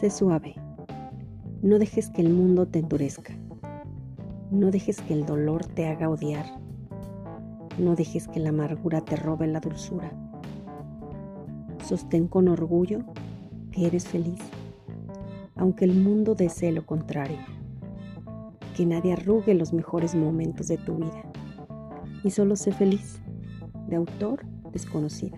Sé suave. No dejes que el mundo te endurezca. No dejes que el dolor te haga odiar. No dejes que la amargura te robe la dulzura. Sostén con orgullo que eres feliz, aunque el mundo desee lo contrario. Que nadie arrugue los mejores momentos de tu vida. Y solo sé feliz, de autor desconocido.